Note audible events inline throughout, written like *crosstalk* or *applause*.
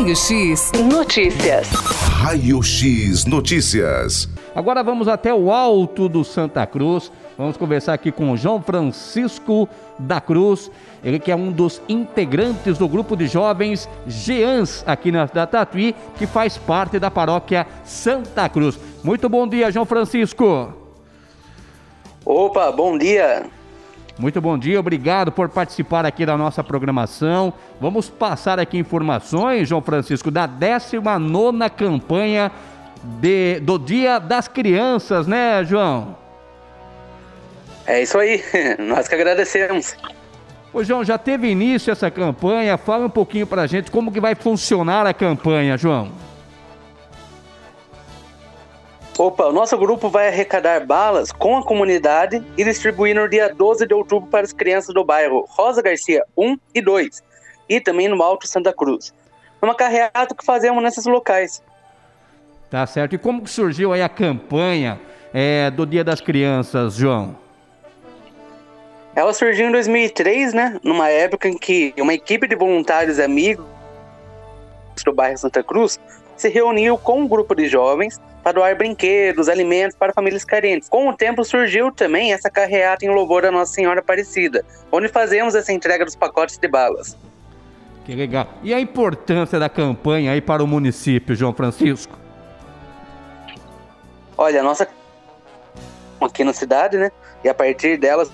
Raio X Notícias. Raio X Notícias. Agora vamos até o alto do Santa Cruz. Vamos conversar aqui com o João Francisco da Cruz, ele que é um dos integrantes do grupo de jovens Geans aqui na da Tatuí, que faz parte da paróquia Santa Cruz. Muito bom dia, João Francisco. Opa, bom dia. Muito bom dia, obrigado por participar aqui da nossa programação. Vamos passar aqui informações, João Francisco, da 19 campanha de, do Dia das Crianças, né, João? É isso aí, *laughs* nós que agradecemos. Ô João, já teve início essa campanha? Fala um pouquinho pra gente como que vai funcionar a campanha, João. Opa, o nosso grupo vai arrecadar balas com a comunidade e distribuir no dia 12 de outubro para as crianças do bairro Rosa Garcia 1 e 2 e também no Alto Santa Cruz. É uma carreata que fazemos nesses locais. Tá certo. E como que surgiu aí a campanha é, do Dia das Crianças, João? Ela surgiu em 2003, né? Numa época em que uma equipe de voluntários amigos do bairro Santa Cruz se reuniu com um grupo de jovens para doar brinquedos, alimentos para famílias carentes. Com o tempo surgiu também essa carreata em louvor da Nossa Senhora Aparecida, onde fazemos essa entrega dos pacotes de balas. Que legal. E a importância da campanha aí para o município, João Francisco? Olha, a nossa aqui na cidade, né? E a partir delas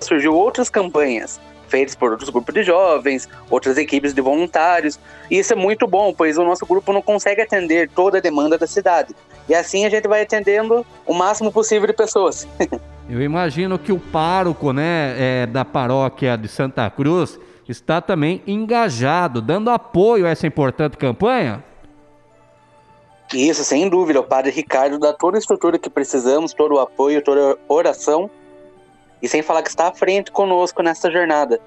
surgiu outras campanhas feitas por outros grupos de jovens, outras equipes de voluntários. E isso é muito bom, pois o nosso grupo não consegue atender toda a demanda da cidade. E assim a gente vai atendendo o máximo possível de pessoas. *laughs* Eu imagino que o pároco né, é, da paróquia de Santa Cruz está também engajado, dando apoio a essa importante campanha. Isso, sem dúvida. O padre Ricardo dá toda a estrutura que precisamos, todo o apoio, toda a oração e sem falar que está à frente conosco nessa jornada.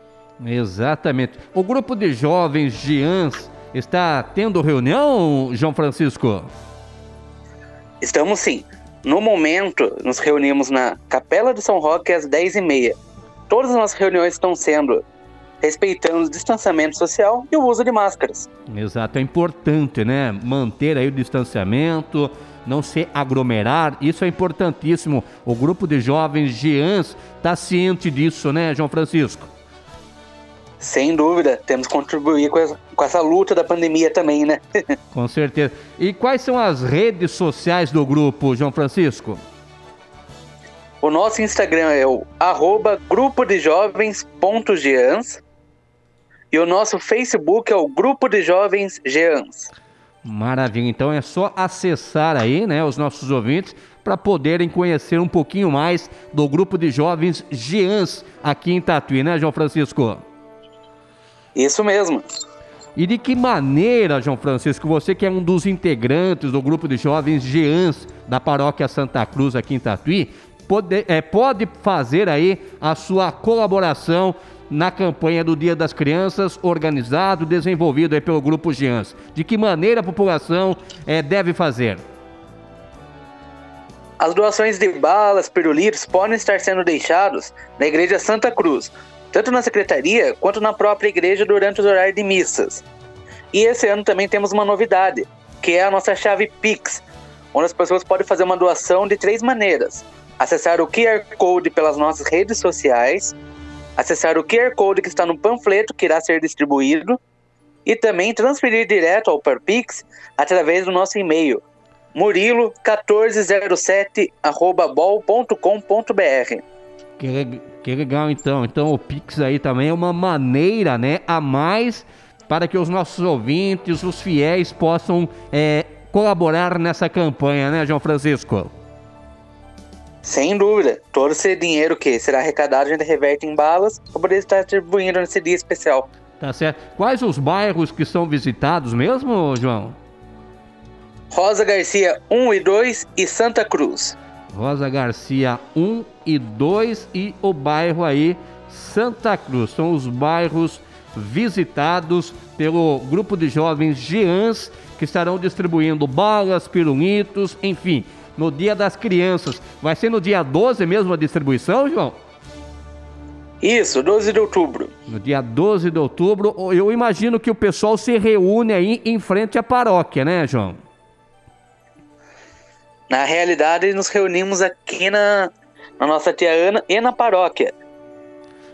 Exatamente. O grupo de jovens Gians está tendo reunião, João Francisco? Estamos sim. No momento, nos reunimos na Capela de São Roque às 10h30. Todas as nossas reuniões estão sendo respeitando o distanciamento social e o uso de máscaras. Exato, é importante, né? Manter aí o distanciamento, não se aglomerar, isso é importantíssimo. O grupo de jovens GEANS está ciente disso, né, João Francisco? Sem dúvida, temos que contribuir com essa, com essa luta da pandemia também, né? *laughs* com certeza. E quais são as redes sociais do grupo, João Francisco? O nosso Instagram é o arroba grupo de jovens.geans e o nosso Facebook é o Grupo de Jovens Geans. Maravilha, então é só acessar aí, né, os nossos ouvintes, para poderem conhecer um pouquinho mais do grupo de jovens Geans aqui em Tatuí, né, João Francisco? Isso mesmo. E de que maneira, João Francisco, você que é um dos integrantes do grupo de jovens Geans da paróquia Santa Cruz aqui em Tatuí, pode, é, pode fazer aí a sua colaboração na campanha do Dia das Crianças, organizado, desenvolvido pelo Grupo Gians. De que maneira a população é, deve fazer? As doações de balas, pirulitos podem estar sendo deixados na Igreja Santa Cruz, tanto na secretaria quanto na própria igreja durante os horários de missas. E esse ano também temos uma novidade, que é a nossa chave Pix, onde as pessoas podem fazer uma doação de três maneiras: acessar o QR Code pelas nossas redes sociais, acessar o QR Code que está no panfleto que irá ser distribuído e também transferir direto ao Perpix através do nosso e-mail murilo1407@bol.com.br. Que, que legal então. Então o Pix aí também é uma maneira, né, a mais para que os nossos ouvintes, os fiéis possam é, colaborar nessa campanha, né, João Francisco? Sem dúvida. Todo esse dinheiro que será arrecadado a gente reverte em balas para poder estar distribuindo nesse dia especial. Tá certo. Quais os bairros que são visitados mesmo, João? Rosa Garcia 1 e 2 e Santa Cruz. Rosa Garcia 1 e 2 e o bairro aí Santa Cruz. São os bairros visitados pelo grupo de jovens Geans que estarão distribuindo balas, pirulitos, enfim, no Dia das Crianças. Vai ser no dia 12 mesmo a distribuição, João? Isso, 12 de outubro. No dia 12 de outubro, eu imagino que o pessoal se reúne aí em frente à paróquia, né, João? Na realidade, nos reunimos aqui na, na nossa tia Ana e na paróquia.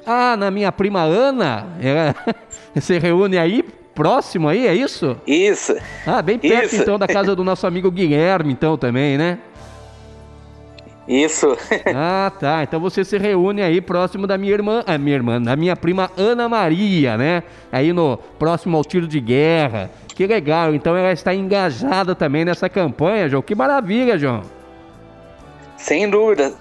Ah, na minha prima Ana? Ela... *laughs* Você reúne aí, próximo aí, é isso? Isso. Ah, bem perto Isso. então da casa do nosso amigo Guilherme, então também, né? Isso. *laughs* Ah, tá. Então você se reúne aí próximo da minha irmã, a minha irmã, da minha prima Ana Maria, né? Aí no próximo ao tiro de guerra. Que legal. Então ela está engajada também nessa campanha, João. Que maravilha, João. Sem dúvida.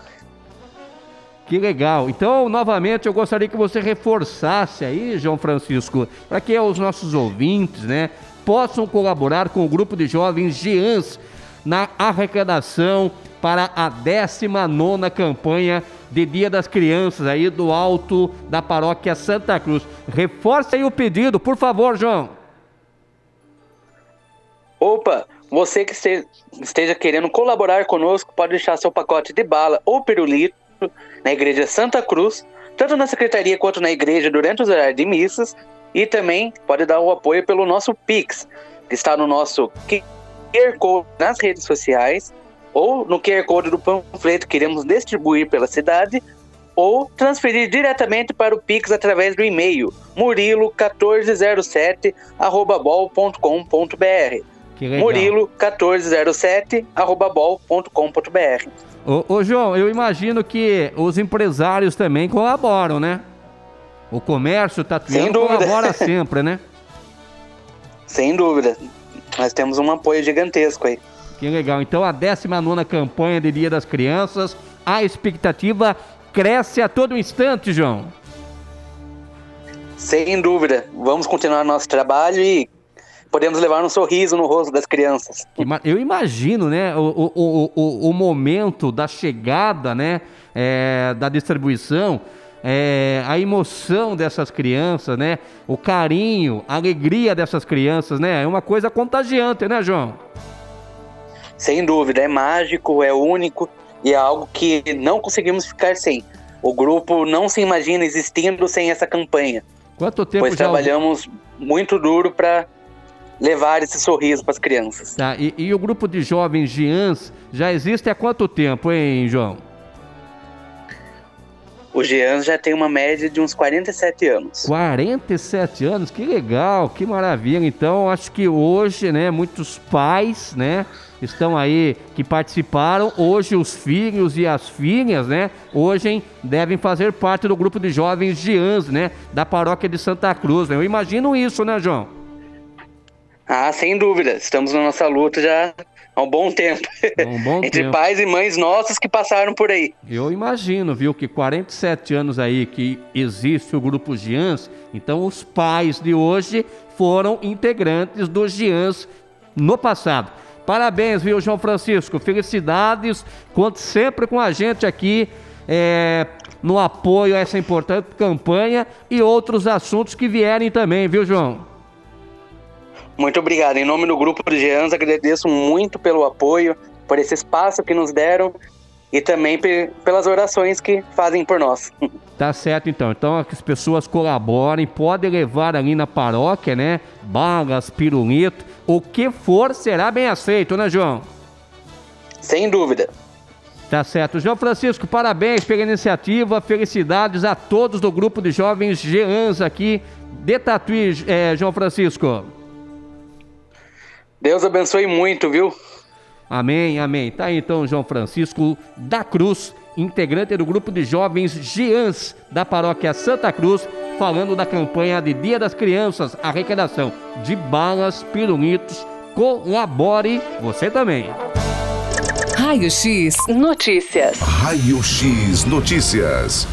Que legal. Então, novamente, eu gostaria que você reforçasse aí, João Francisco, para que os nossos ouvintes, né, possam colaborar com o grupo de jovens GEANS na arrecadação para a 19ª campanha de Dia das Crianças aí do alto da paróquia Santa Cruz. Reforce aí o pedido, por favor, João. Opa, você que este- esteja querendo colaborar conosco, pode deixar seu pacote de bala ou pirulito na Igreja Santa Cruz, tanto na secretaria quanto na igreja durante os horários de missas, e também pode dar o apoio pelo nosso Pix, que está no nosso QR Code nas redes sociais, ou no QR Code do panfleto que iremos distribuir pela cidade, ou transferir diretamente para o Pix através do e-mail murilo1407@bol.com.br. Que legal. Murilo1407@bol.com.br. Ô, ô, João, eu imagino que os empresários também colaboram, né? O comércio tatuando dúvida. colabora *laughs* sempre, né? Sem dúvida. Nós temos um apoio gigantesco aí. Que legal. Então, a 19 campanha de Dia das Crianças, a expectativa cresce a todo instante, João. Sem dúvida. Vamos continuar nosso trabalho e podemos levar um sorriso no rosto das crianças. Eu imagino, né, o, o, o, o, o momento da chegada, né, é, da distribuição, é, a emoção dessas crianças, né, o carinho, a alegria dessas crianças, né, é uma coisa contagiante, né, João? Sem dúvida. É mágico, é único e é algo que não conseguimos ficar sem. O grupo não se imagina existindo sem essa campanha, Quanto tempo pois já... trabalhamos muito duro para levar esse sorriso para as crianças. Tá, e, e o grupo de jovens GIANs já existe há quanto tempo, hein, João? O Jean já tem uma média de uns 47 anos. 47 anos, que legal, que maravilha. Então, acho que hoje, né, muitos pais, né, estão aí que participaram. Hoje, os filhos e as filhas, né, hoje devem fazer parte do grupo de jovens GIANs, né, da paróquia de Santa Cruz. Né? Eu imagino isso, né, João? Ah, sem dúvida. Estamos na nossa luta já há um bom tempo. Um bom *laughs* Entre tempo. pais e mães nossos que passaram por aí. Eu imagino, viu, que 47 anos aí que existe o grupo GIANS, então os pais de hoje foram integrantes dos GIANS no passado. Parabéns, viu, João Francisco? Felicidades. Conte sempre com a gente aqui é, no apoio a essa importante campanha e outros assuntos que vierem também, viu, João? Muito obrigado. Em nome do grupo de Jeans, agradeço muito pelo apoio, por esse espaço que nos deram e também pe- pelas orações que fazem por nós. *laughs* Tá certo, então. Então, que as pessoas colaborem, podem levar ali na paróquia, né? Balas, pirulito, o que for será bem aceito, né, João? Sem dúvida. Tá certo. João Francisco, parabéns pela iniciativa, felicidades a todos do grupo de jovens GEANS aqui de Tatuí, eh, João Francisco. Deus abençoe muito, viu? Amém, amém. Tá aí então João Francisco da Cruz, integrante do grupo de jovens GEANS da paróquia Santa Cruz, falando da campanha de Dia das Crianças, arrecadação de balas, pirulitos. Colabore você também. Raio X Notícias. Raio X Notícias.